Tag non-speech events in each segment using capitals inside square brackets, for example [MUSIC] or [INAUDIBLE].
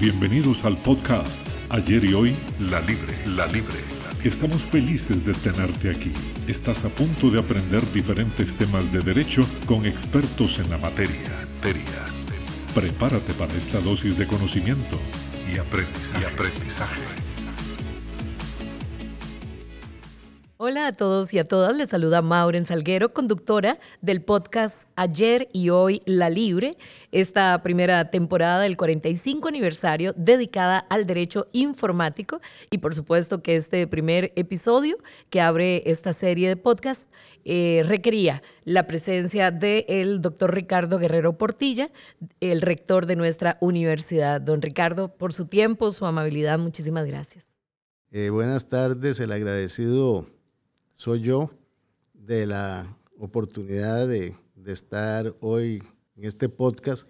Bienvenidos al podcast Ayer y Hoy, La Libre, La Libre. Estamos felices de tenerte aquí. Estás a punto de aprender diferentes temas de derecho con expertos en la materia. Prepárate para esta dosis de conocimiento y aprendizaje. Y aprendizaje. A todos y a todas, les saluda Mauren Salguero, conductora del podcast Ayer y Hoy La Libre, esta primera temporada del 45 aniversario dedicada al derecho informático y por supuesto que este primer episodio que abre esta serie de podcast eh, requería la presencia del doctor Ricardo Guerrero Portilla, el rector de nuestra universidad. Don Ricardo, por su tiempo, su amabilidad, muchísimas gracias. Eh, buenas tardes, el agradecido soy yo de la oportunidad de, estar hoy en este podcast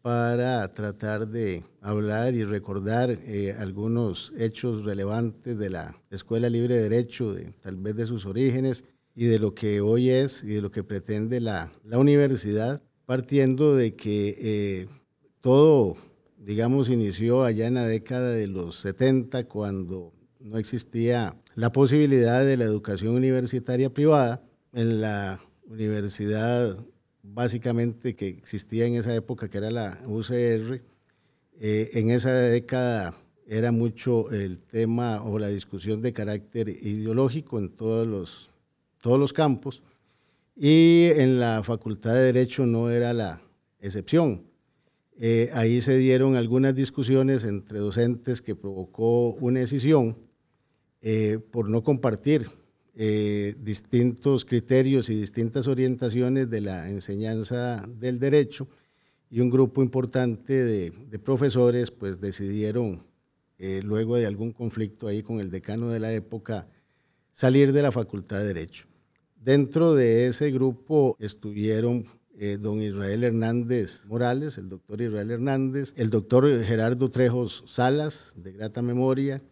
para tratar de hablar y recordar eh, algunos hechos relevantes de la Escuela Libre de Derecho, de, tal vez de sus orígenes y de lo que hoy es y de lo que pretende la, universidad, partiendo de que eh, todo, digamos, inició allá en la década de los 70, cuando no existía la posibilidad de la educación universitaria privada. En la universidad básicamente que existía en esa época, que era la UCR, eh, en esa década era mucho el tema o la discusión de carácter ideológico en todos los, todos los campos y en la Facultad de Derecho no era la excepción. Eh, ahí se dieron algunas discusiones entre docentes que provocó una decisión eh, por no compartir eh, distintos criterios y distintas orientaciones de la enseñanza del derecho y un grupo importante de, profesores pues decidieron, eh, luego de algún conflicto ahí con el decano de la época, salir de la Facultad de Derecho. Dentro de ese grupo estuvieron don Israel Hernández Morales, el doctor Israel Hernández, el doctor Gerardo Trejos Salas, de grata memoria,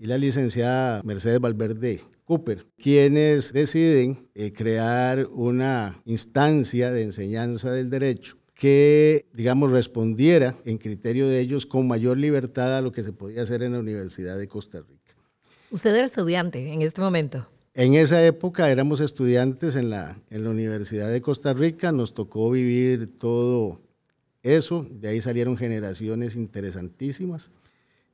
y la licenciada Mercedes Valverde Cooper, quienes deciden eh, crear una instancia de enseñanza del derecho que, digamos, respondiera en criterio de ellos con mayor libertad a lo que se podía hacer en la Universidad de Costa Rica. ¿Usted era estudiante en este momento? En esa época éramos estudiantes en la, en la Universidad de Costa Rica, nos tocó vivir todo eso, de ahí salieron generaciones interesantísimas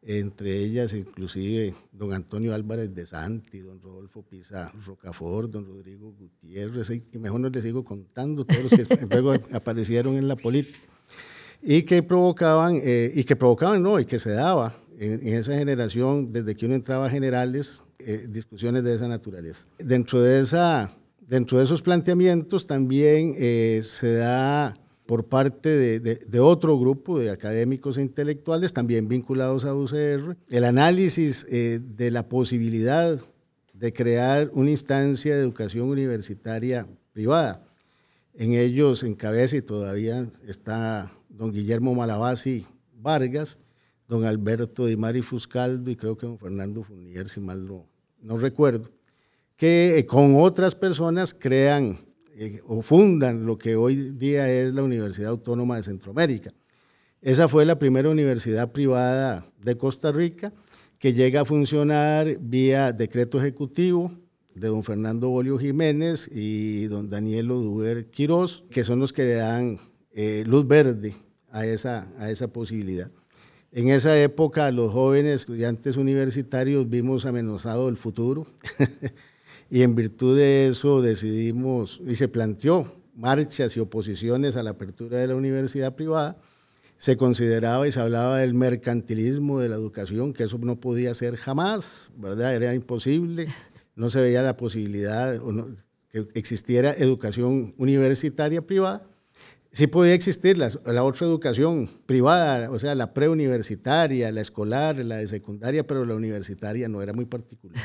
entre ellas inclusive don Antonio Álvarez de Santi, don Rodolfo Pisa Rocafort, don Rodrigo Gutiérrez, y mejor no les sigo contando todos los que [LAUGHS] luego aparecieron en la política, y que provocaban, eh, y que provocaban, no, y que se daba en, esa generación, desde que uno entraba a generales, eh, discusiones de esa naturaleza. Dentro de, esa, dentro de esos planteamientos también eh, se da por parte de, otro grupo de académicos e intelectuales también vinculados a UCR, el análisis eh, de la posibilidad de crear una instancia de educación universitaria privada. En ellos encabeza y todavía está don Guillermo Malabasi Vargas, don Alberto Di Mari Fuscaldo y creo que don Fernando Funier, si mal no, no recuerdo, que eh, con otras personas crean eh, o fundan lo que hoy día es la Universidad Autónoma de Centroamérica. Esa fue la primera universidad privada de Costa Rica que llega a funcionar vía decreto ejecutivo de don Fernando Bolio Jiménez y don Daniel Oduber Quirós, que son los que le dan eh, luz verde a esa, a esa posibilidad. En esa época, los jóvenes estudiantes universitarios vimos amenazado el futuro. [LAUGHS] y en virtud de eso decidimos y se planteó marchas y oposiciones a la apertura de la universidad privada. Se consideraba y se hablaba del mercantilismo de la educación, que eso no podía ser jamás, ¿verdad? Era imposible, no se veía la posibilidad que existiera educación universitaria privada. Sí podía existir la, la, otra educación privada, o sea, la preuniversitaria, la escolar, la de secundaria, pero la universitaria no era muy particular.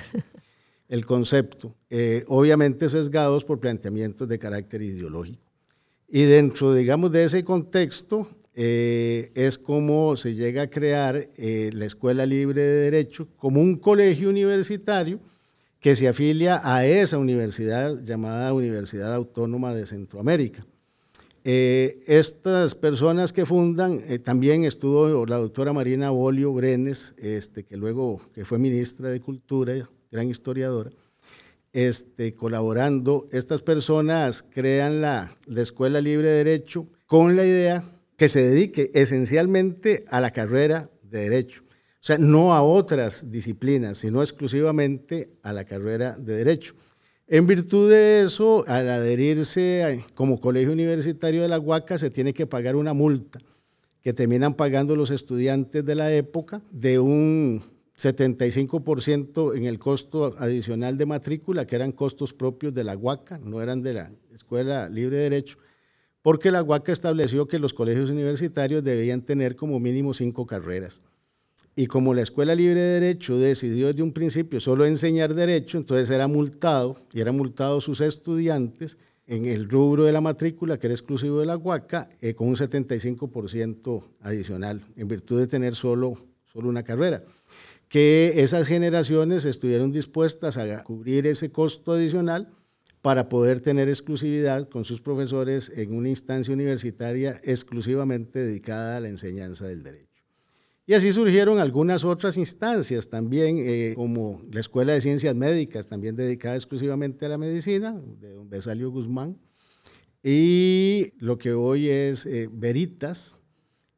El concepto, eh, obviamente sesgados por planteamientos de carácter ideológico. Y dentro, digamos, de ese contexto eh, es como se llega a crear eh, la Escuela Libre de Derecho como un colegio universitario que se afilia a esa universidad llamada Universidad Autónoma de Centroamérica. Eh, estas personas que fundan, eh, también estuvo la doctora Marina Bolio Brenes, este, que luego que fue ministra de Cultura, gran historiadora, este, colaborando. Estas personas crean la, la Escuela Libre de Derecho con la idea que se dedique esencialmente a la carrera de Derecho. O sea, no a otras disciplinas, sino exclusivamente a la carrera de Derecho. En virtud de eso, al adherirse como colegio universitario de la Huaca, se tiene que pagar una multa que terminan pagando los estudiantes de la época de un 75% en el costo adicional de matrícula, que eran costos propios de la Huaca, no eran de la Escuela Libre de Derecho, porque la Huaca estableció que los colegios universitarios debían tener como mínimo cinco carreras. Y como la Escuela Libre de Derecho decidió desde un principio solo enseñar derecho, entonces era multado, y era multado sus estudiantes en el rubro de la matrícula, que era exclusivo de la Huaca, eh, con un 75% adicional, en virtud de tener solo, solo una carrera. Que esas generaciones estuvieron dispuestas a cubrir ese costo adicional para poder tener exclusividad con sus profesores en una instancia universitaria exclusivamente dedicada a la enseñanza del derecho. Y así surgieron algunas otras instancias también, eh, como la Escuela de Ciencias Médicas, también dedicada exclusivamente a la medicina, de don Besalio Guzmán, y lo que hoy es eh, Veritas,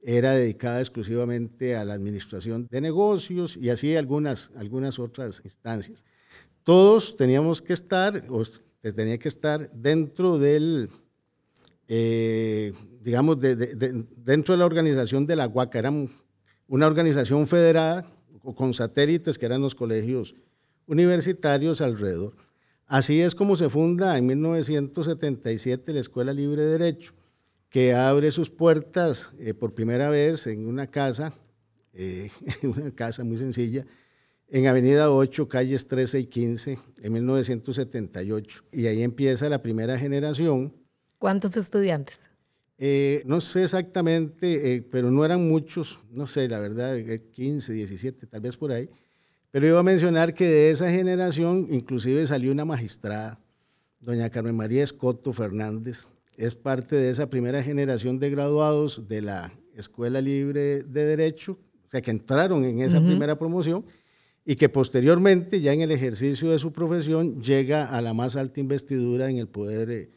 era dedicada exclusivamente a la administración de negocios y así algunas, algunas otras instancias. Todos teníamos que estar, o tenía que estar dentro del, eh, digamos, dentro de la organización de la UACA, eran una organización federada con satélites que eran los colegios universitarios alrededor. Así es como se funda en 1977 la Escuela Libre de Derecho, que abre sus puertas eh, por primera vez en una casa, eh, [LAUGHS] una casa muy sencilla, en Avenida 8, calles 13 y 15, en 1978. Y ahí empieza la primera generación. ¿Cuántos estudiantes? Eh, no sé exactamente, eh, pero no eran muchos, no sé, la verdad, 15, eh, 17, tal vez por ahí. Pero iba a mencionar que de esa generación inclusive salió una magistrada, doña Carmen María Escoto Fernández. Es parte de esa primera generación de graduados de la Escuela Libre de Derecho, o sea, que entraron en esa primera promoción y que posteriormente, ya en el ejercicio de su profesión, llega a la más alta investidura en el poder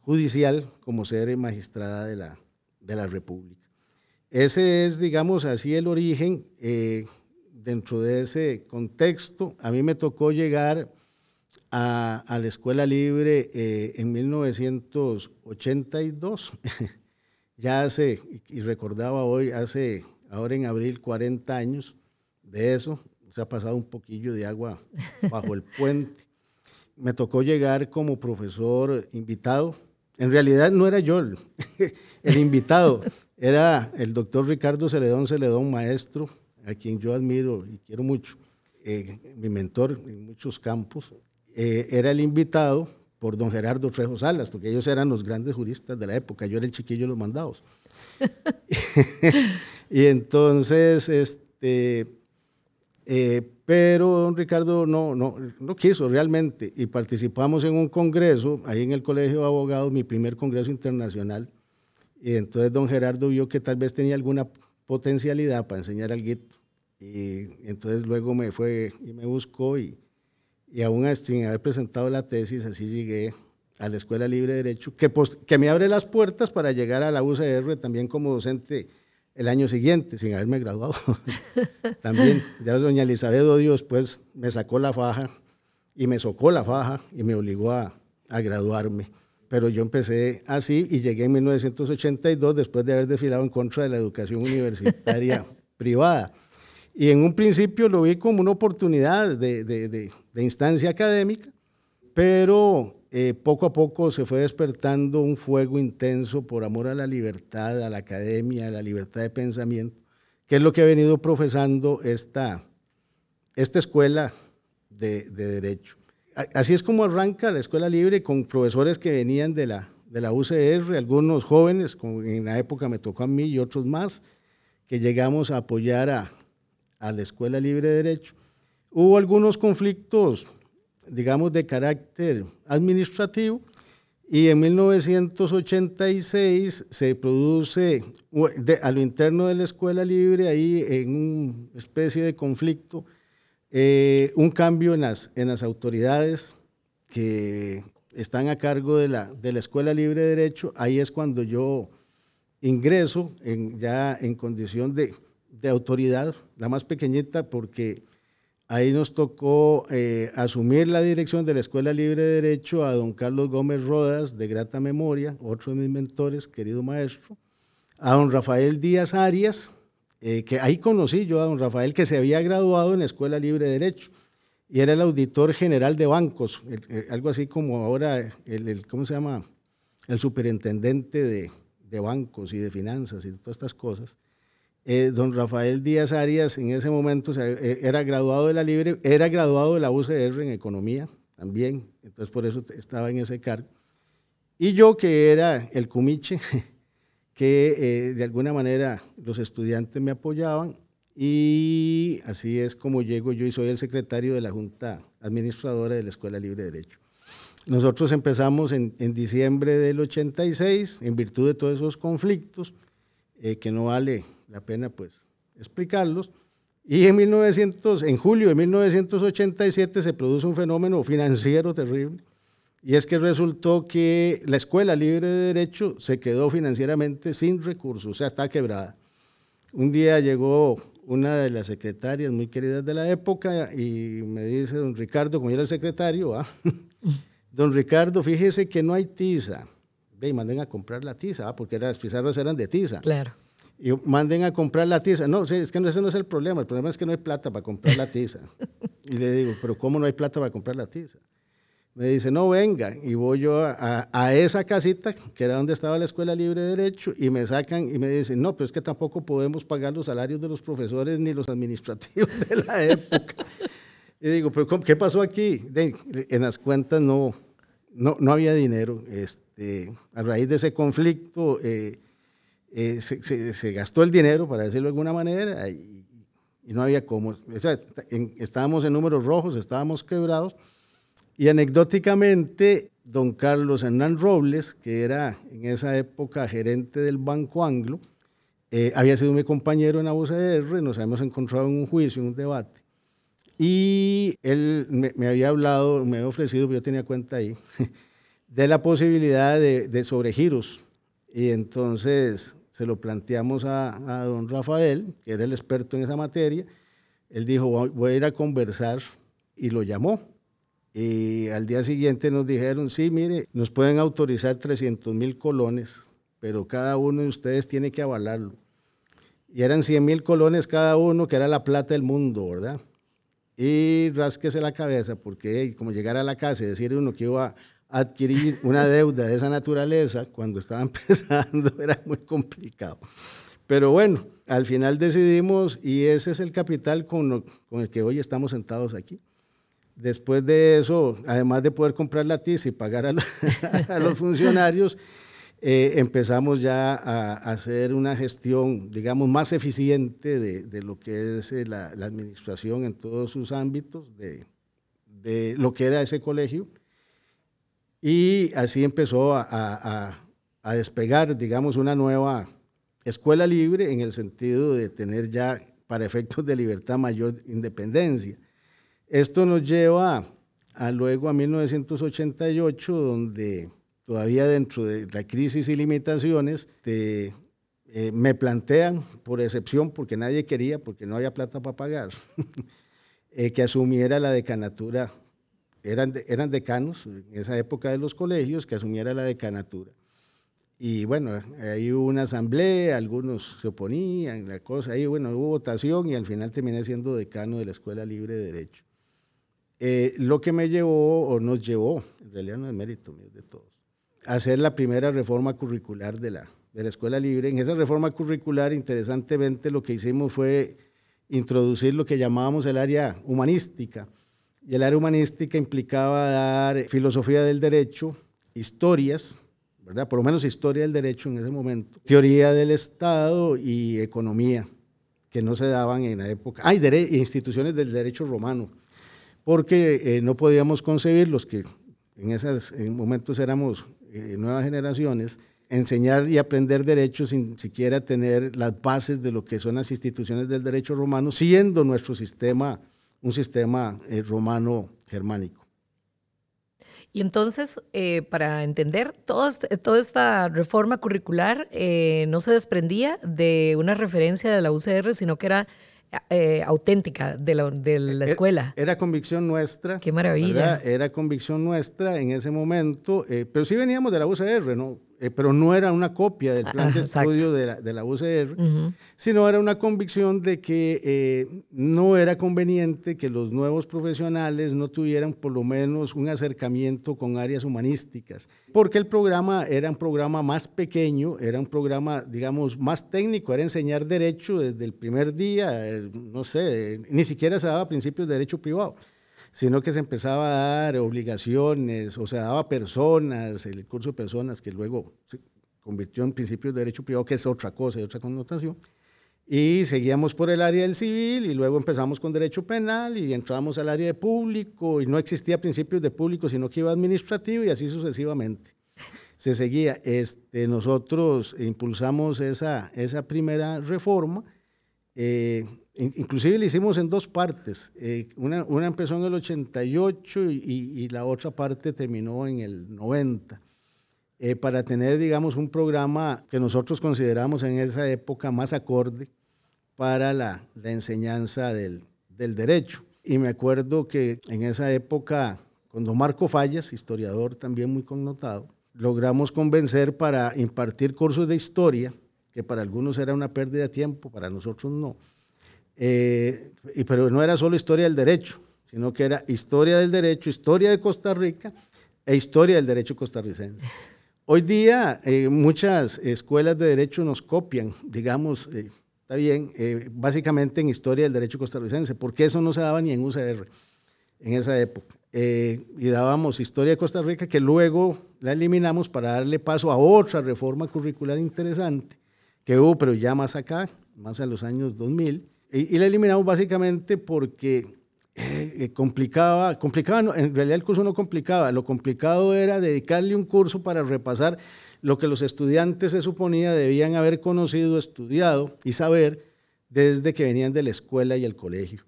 judicial como ser magistrada de la, de la República. Ese es, digamos así, el origen. Eh, dentro de ese contexto, a mí me tocó llegar a, a la Escuela Libre eh, en 1982. [LAUGHS] ya hace, y recordaba hoy, hace ahora en abril 40 años de eso. Se ha pasado un poquillo de agua [LAUGHS] bajo el puente. Me tocó llegar como profesor invitado en realidad no era yo [LAUGHS] el, invitado, era el doctor Ricardo Celedón Celedón, maestro, a quien yo admiro y quiero mucho, eh, mi mentor en muchos campos. Eh, era el invitado por don Gerardo Trejo Salas, porque ellos eran los grandes juristas de la época, yo era el chiquillo de los mandados. [LAUGHS] y entonces, este, eh, pero don Ricardo no, no, no quiso realmente y participamos en un congreso, ahí en el Colegio de Abogados, mi primer congreso internacional, y entonces don Gerardo vio que tal vez tenía alguna potencialidad para enseñar al guito, y entonces luego me fue y me buscó y, y aún sin haber presentado la tesis, así llegué a la Escuela Libre de Derecho, que, que me abre las puertas para llegar a la UCR también como docente el año siguiente, sin haberme graduado. [LAUGHS] También, ya doña Elizabeth Odio después me sacó la faja y me socó la faja y me obligó a, a graduarme. Pero yo empecé así y llegué en 1982 después de haber desfilado en contra de la educación [LAUGHS] universitaria privada. Y en un principio lo vi como una oportunidad de, de, de, de instancia académica, pero eh, poco a poco se fue despertando un fuego intenso por amor a la libertad, a la academia, a la libertad de pensamiento, que es lo que ha venido profesando esta, esta escuela de, Derecho. Así es como arranca la escuela libre con profesores que venían de la, de la UCR, algunos jóvenes, como en la época me tocó a mí y otros más, que llegamos a apoyar a, a la escuela libre de Derecho. Hubo algunos conflictos digamos, de carácter administrativo Y en 1986 se produce a lo interno de la escuela libre, ahí en una especie de conflicto, eh, un cambio en las, en las autoridades que están a cargo de la, de la Escuela Libre de Derecho. Ahí es cuando yo ingreso ya en condición de, de autoridad, la más pequeñita, porque Ahí nos tocó eh, asumir la dirección de la Escuela Libre de Derecho a don Carlos Gómez Rodas, de grata memoria, otro de mis mentores, querido maestro, a don Rafael Díaz Arias, eh, que ahí conocí yo a don Rafael, que se había graduado en la Escuela Libre de Derecho y era el auditor general de bancos, eh, algo así como ahora, el, ¿cómo se llama? El superintendente de, de bancos y de finanzas y todas estas cosas. Eh, don Rafael Díaz Arias en ese momento eh, era graduado de la Libre, era graduado de la UCR en economía también, entonces por eso estaba en ese cargo. Y yo que era el cumiche, [LAUGHS] que eh, de alguna manera los estudiantes me apoyaban y así es como llego yo y soy el secretario de la Junta Administradora de la Escuela Libre de Derecho. Nosotros empezamos en, en diciembre del 86 en virtud de todos esos conflictos, que no vale la pena pues explicarlos. Y en, 1900, en julio de 1987 se produce un fenómeno financiero terrible, y es que resultó que la Escuela Libre de Derecho se quedó financieramente sin recursos, o sea, está quebrada. Un día llegó una de las secretarias muy queridas de la época y me dice, don Ricardo, como era el secretario, ¿ah? [LAUGHS] don Ricardo, fíjese que no hay tiza. Ve, manden a comprar la tiza, ¿ah? porque las pizarras eran de tiza. Claro y manden a comprar la tiza. No, es que ese no es el problema, el problema es que no hay plata para comprar la tiza. [LAUGHS] y le digo, pero ¿cómo no hay plata para comprar la tiza? Me dice, no, venga, y voy yo a, a, esa casita, que era donde estaba la Escuela Libre de Derecho, y me sacan y me dicen, no, pero es que tampoco podemos pagar los salarios de los profesores ni los administrativos de la [LAUGHS] época. y digo, pero ¿qué pasó aquí? en las cuentas no, no, no había dinero. Este, a raíz de ese conflicto, eh, eh, se, gastó el dinero, para decirlo de alguna manera, y, no había cómo. estábamos en números rojos, estábamos quebrados. Y anecdóticamente, don Carlos Hernán Robles, que era en esa época gerente del Banco Anglo, eh, había sido mi compañero en la UCR, nos habíamos encontrado en un juicio, en un debate. Y él me, había hablado, me había ofrecido, yo tenía cuenta ahí, [LAUGHS] de la posibilidad de, de sobregiros. Y entonces se lo planteamos a, don Rafael, que era el experto en esa materia. Él dijo, voy a ir a conversar y lo llamó. Y al día siguiente nos dijeron, sí, mire, nos pueden autorizar 300 mil colones, pero cada uno de ustedes tiene que avalarlo. Y eran 100 mil colones cada uno, que era la plata del mundo, ¿verdad? Y rásquese la cabeza, porque como llegar a la casa y decir uno que iba adquirir una deuda de esa naturaleza cuando estaba [LAUGHS] empezando era muy complicado. Pero bueno, al final decidimos y ese es el capital con, con el que hoy estamos sentados aquí. Después de eso, además de poder comprar la tiza y pagar [LAUGHS] a, los funcionarios, eh, empezamos ya a, hacer una gestión, digamos, más eficiente de, de lo que es eh, la, la, administración en todos sus ámbitos, de, de lo que era ese colegio y así empezó a, despegar, digamos, una nueva escuela libre en el sentido de tener ya, para efectos de libertad, mayor independencia. Esto nos lleva a luego a 1988, donde todavía dentro de la crisis y limitaciones, eh, me plantean, por excepción, porque nadie quería, porque no había plata para pagar, [LAUGHS] eh, que asumiera la decanatura eran, eran decanos en esa época de los colegios que asumiera la decanatura. Y bueno, ahí hubo una asamblea, algunos se oponían, la cosa, ahí bueno, hubo votación y al final terminé siendo decano de la Escuela Libre de Derecho. Eh, lo que me llevó, o nos llevó, en realidad no es mérito mío, de todos, a hacer la primera reforma curricular de la, de la Escuela Libre. En esa reforma curricular, interesantemente, lo que hicimos fue introducir lo que llamábamos el área humanística, y el área humanística implicaba dar filosofía del derecho, historias, ¿verdad? Por lo menos historia del derecho en ese momento, teoría del Estado y economía, que no se daban en la época. Hay instituciones del derecho romano, porque eh, no podíamos concebir los que en esos momentos éramos eh, nuevas generaciones, enseñar y aprender derecho sin siquiera tener las bases de lo que son las instituciones del derecho romano, siendo nuestro sistema un sistema eh, romano germánico. Y entonces, eh, para entender, toda esta reforma curricular no se desprendía de una referencia de la UCR, sino que era eh, auténtica de la, de la, escuela. Era, convicción nuestra. Qué maravilla. Era convicción nuestra en ese momento, eh, pero sí veníamos de la UCR, ¿no? Eh, pero no era una copia del plan de estudio de la, de la UCR, sino era una convicción de que eh, no era conveniente que los nuevos profesionales no tuvieran por lo menos un acercamiento con áreas humanísticas, porque el programa era un programa más pequeño, era un programa, digamos, más técnico, era enseñar derecho desde el primer día, eh, no sé, ni siquiera se daba principios de derecho privado sino que se empezaba a dar obligaciones, o sea, daba personas, el curso de personas que luego se convirtió en principios de derecho privado, que es otra cosa, y otra connotación. Y seguíamos por el área del civil y luego empezamos con derecho penal y entramos al área de público y no existía principios de público, sino que iba administrativo y así sucesivamente. Se seguía. Este, nosotros impulsamos esa, esa primera reforma. Eh, Inclusive lo hicimos en dos partes. Eh, una, una, empezó en el 88 y, y, la otra parte terminó en el 90. Eh, para tener, digamos, un programa que nosotros consideramos en esa época más acorde para la, la enseñanza del, del, derecho. Y me acuerdo que en esa época, con don Marco Fallas, historiador también muy connotado, logramos convencer para impartir cursos de historia, que para algunos era una pérdida de tiempo, para nosotros no eh, y, pero no era solo historia del derecho, sino que era historia del derecho, historia de Costa Rica e historia del derecho costarricense. [LAUGHS] Hoy día eh, muchas escuelas de derecho nos copian, digamos, eh, está bien, básicamente en historia del derecho costarricense, porque eso no se daba ni en UCR en esa época. y dábamos historia de Costa Rica que luego la eliminamos para darle paso a otra reforma curricular interesante que hubo, pero ya más acá, más a los años 2000, y, la eliminamos básicamente porque eh, eh, complicaba, complicaba en realidad el curso no complicaba, lo complicado era dedicarle un curso para repasar lo que los estudiantes se suponía debían haber conocido, estudiado y saber desde que venían de la escuela y el colegio,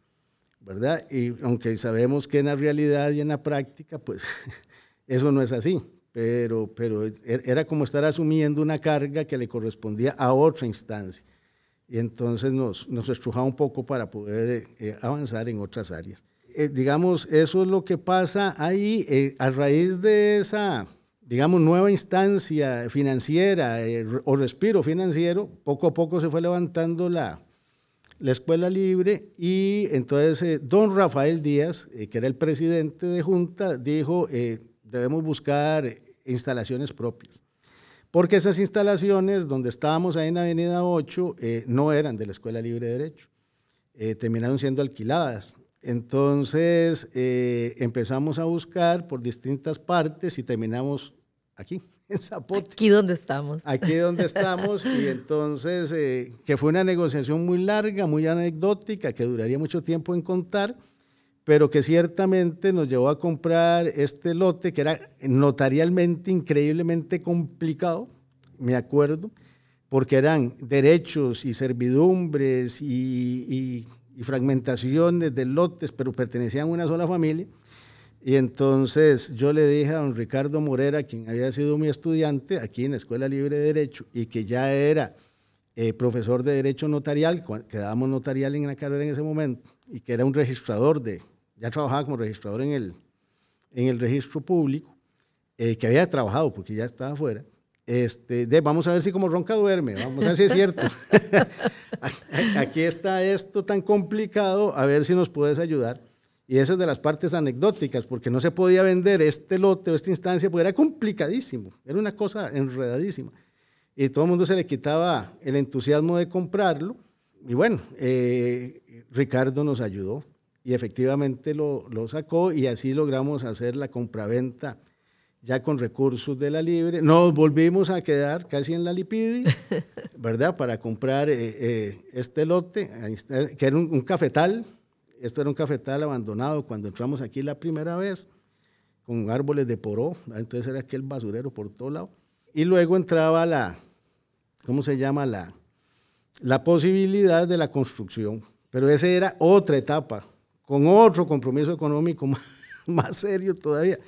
¿verdad? Y aunque sabemos que en la realidad y en la práctica, pues [LAUGHS] eso no es así, pero, pero er, era como estar asumiendo una carga que le correspondía a otra instancia y entonces nos, nos estrujaba un poco para poder eh, avanzar en otras áreas. Eh, digamos, eso es lo que pasa ahí eh, a raíz de esa, digamos, nueva instancia financiera o respiro financiero, poco a poco se fue levantando la, la escuela libre y entonces don Rafael Díaz, que era el presidente de Junta, dijo, debemos buscar instalaciones propias porque esas instalaciones donde estábamos ahí en Avenida 8 eh, no eran de la Escuela Libre de Derecho, eh, terminaron siendo alquiladas. Entonces eh, empezamos a buscar por distintas partes y terminamos aquí, [LAUGHS] en Zapote. Aquí donde estamos. Aquí donde estamos y [LAUGHS] entonces, que fue una negociación muy larga, muy anecdótica, que duraría mucho tiempo en contar, pero que ciertamente nos llevó a comprar este lote que era notarialmente increíblemente complicado, me acuerdo, porque eran derechos y servidumbres y, fragmentaciones de lotes, pero pertenecían a una sola familia. Y entonces yo le dije a don Ricardo Morera, quien había sido mi estudiante aquí en la Escuela Libre de Derecho y que ya era eh, profesor de Derecho Notarial, que dábamos notarial en la carrera en ese momento, y que era un registrador de, ya trabajaba como registrador en el, en el registro público, eh, que había trabajado porque ya estaba afuera. Este, de, vamos a ver si como ronca duerme, vamos a ver si es cierto. [LAUGHS] Aquí está esto tan complicado, a ver si nos puedes ayudar. Y esa es de las partes anecdóticas, porque no se podía vender este lote o esta instancia, porque era complicadísimo, era una cosa enredadísima. Y todo el mundo se le quitaba el entusiasmo de comprarlo. Y bueno, eh, Ricardo nos ayudó y efectivamente lo, lo, sacó y así logramos hacer la compraventa ya con recursos de la Libre. Nos volvimos a quedar casi en la Lipidi, [LAUGHS] ¿verdad? Para comprar eh, eh, este lote, que era un, cafetal. Esto era un cafetal abandonado cuando entramos aquí la primera vez, con árboles de poró, entonces era aquel basurero por todo lado. Y luego entraba la, ¿cómo se llama? La, la posibilidad de la construcción. Pero esa era otra etapa, con otro compromiso económico más, [LAUGHS] más serio todavía.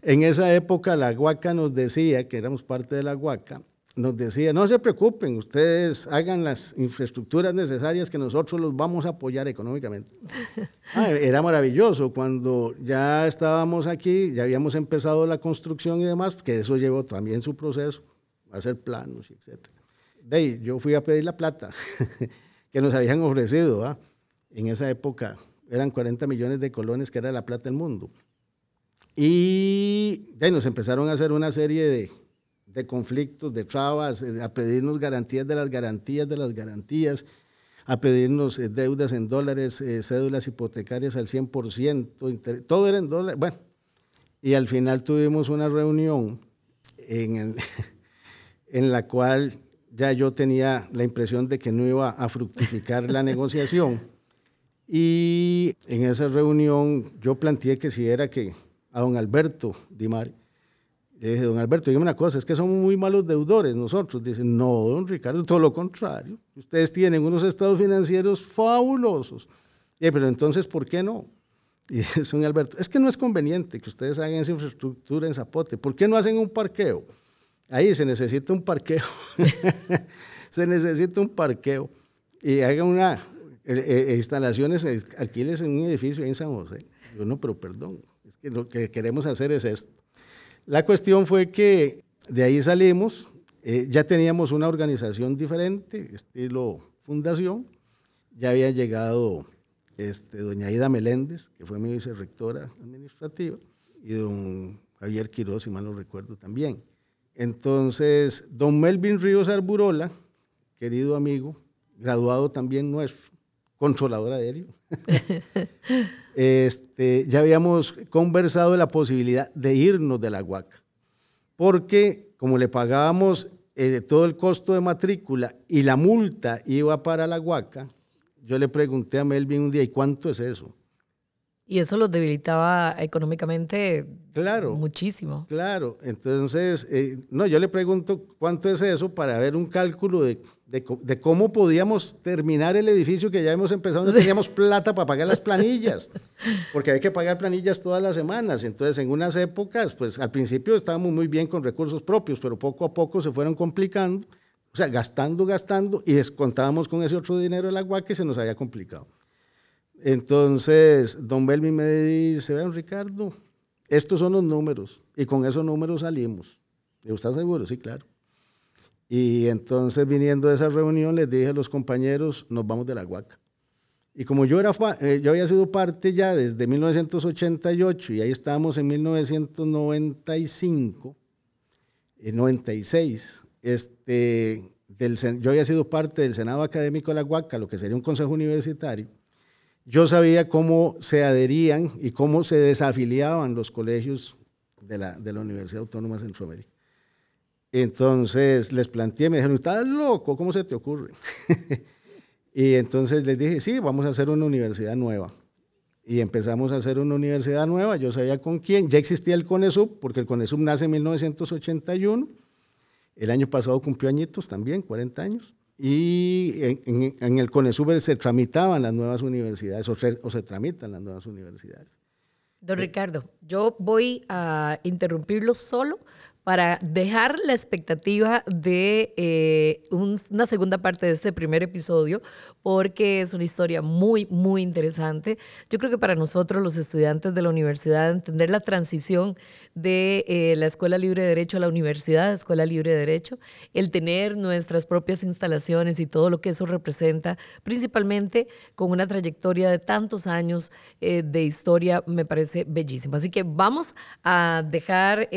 En esa época la Huaca nos decía, que éramos parte de la Huaca, nos decía, no se preocupen, ustedes hagan las infraestructuras necesarias que nosotros los vamos a apoyar económicamente. [LAUGHS] Ah, era maravilloso cuando ya estábamos aquí, ya habíamos empezado la construcción y demás, que eso llevó también su proceso, hacer planos, etc. De ahí, yo fui a pedir la plata [LAUGHS] que nos habían ofrecido. En esa época eran 40 millones de colones, que era la plata del mundo. Y de ahí nos empezaron a hacer una serie de, de conflictos, de trabas, eh, a pedirnos garantías de las garantías de las garantías, a pedirnos eh, deudas en dólares, eh, cédulas hipotecarias al 100%, todo era en dólares. Bueno, y al final tuvimos una reunión en, [LAUGHS] en la cual ya yo tenía la impresión de que no iba a fructificar la [LAUGHS] negociación. Y en esa reunión yo planteé que si era que a don Alberto Dimar, le dije, don Alberto, dígame una cosa, es que somos muy malos deudores nosotros. Dicen, no, don Ricardo, todo lo contrario. Ustedes tienen unos estados financieros fabulosos. Y, pero entonces, ¿por qué no? Y dice, don Alberto, es que no es conveniente que ustedes hagan esa infraestructura en Zapote. ¿Por qué no hacen un parqueo? Ahí se necesita un parqueo. [LAUGHS] se necesita un parqueo. Y hagan una eh, eh, instalaciones, alquiles en un edificio en San José. Yo no, pero perdón, es que lo que queremos hacer es esto. La cuestión fue que de ahí salimos, eh, ya teníamos una organización diferente, estilo fundación, ya había llegado este, doña Ida Meléndez, que fue mi vicerrectora administrativa, y don Javier Quiroz, si mal no recuerdo también. Entonces, don Melvin Ríos Arburola, querido amigo, graduado también nuestro, controlador aéreo, [LAUGHS] este, ya habíamos conversado de la posibilidad de irnos de la Huaca, porque como le pagábamos eh, todo el costo de matrícula y la multa iba para la Huaca, yo le pregunté a Melvin un día, ¿y cuánto es eso? Y eso los debilitaba económicamente claro, muchísimo. Claro, entonces, eh, no, yo le pregunto cuánto es eso para ver un cálculo de de, cómo podíamos terminar el edificio que ya hemos empezado, no teníamos plata para pagar las [LAUGHS] planillas, porque hay que pagar planillas todas las semanas. Entonces, en unas épocas, pues al principio estábamos muy bien con recursos propios, pero poco a poco se fueron complicando, o sea, gastando, gastando, y contábamos con ese otro dinero del agua que se nos había complicado. Entonces, don Belmi me dice, vean Ricardo, estos son los números, y con esos números salimos. ¿Estás seguro? Sí, claro. Y entonces viniendo de esa reunión les dije a los compañeros, nos vamos de la Huaca. Y como yo, era, eh, yo había sido parte ya desde 1988 y ahí estábamos en 1995, en 96, este, del, yo había sido parte del Senado Académico de la Huaca, lo que sería un consejo universitario, yo sabía cómo se adherían y cómo se desafiliaban los colegios de la, de la Universidad Autónoma de Centroamérica. Entonces les planteé, me dijeron, ¿estás loco? ¿Cómo se te ocurre? [LAUGHS] y entonces les dije, sí, vamos a hacer una universidad nueva. Y empezamos a hacer una universidad nueva, yo sabía con quién, ya existía el CONESUB, porque el CONESUB nace en 1981, el año pasado cumplió añitos también, 40 años, y en, el CONESUB se tramitaban las nuevas universidades, o se, o se tramitan las nuevas universidades. Don Ricardo, yo voy a interrumpirlo solo para dejar la expectativa de eh, una segunda parte de este primer episodio, porque es una historia muy, muy interesante. Yo creo que para nosotros, los estudiantes de la universidad, entender la transición de eh, la Escuela Libre de Derecho a la Universidad, Escuela Libre de Derecho, el tener nuestras propias instalaciones y todo lo que eso representa, principalmente con una trayectoria de tantos años eh, de historia, me parece bellísimo. Así que vamos a dejar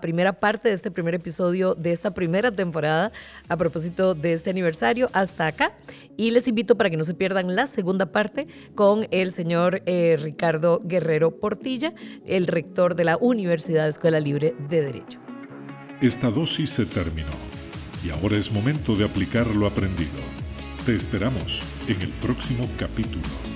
primera parte de este primer episodio de esta primera temporada a propósito de este aniversario hasta acá. Y les invito para que no se pierdan la segunda parte con el señor eh, Ricardo Guerrero Portilla, el rector de la Universidad Escuela Libre de Derecho. Esta dosis se terminó y ahora es momento de aplicar lo aprendido. Te esperamos en el próximo capítulo.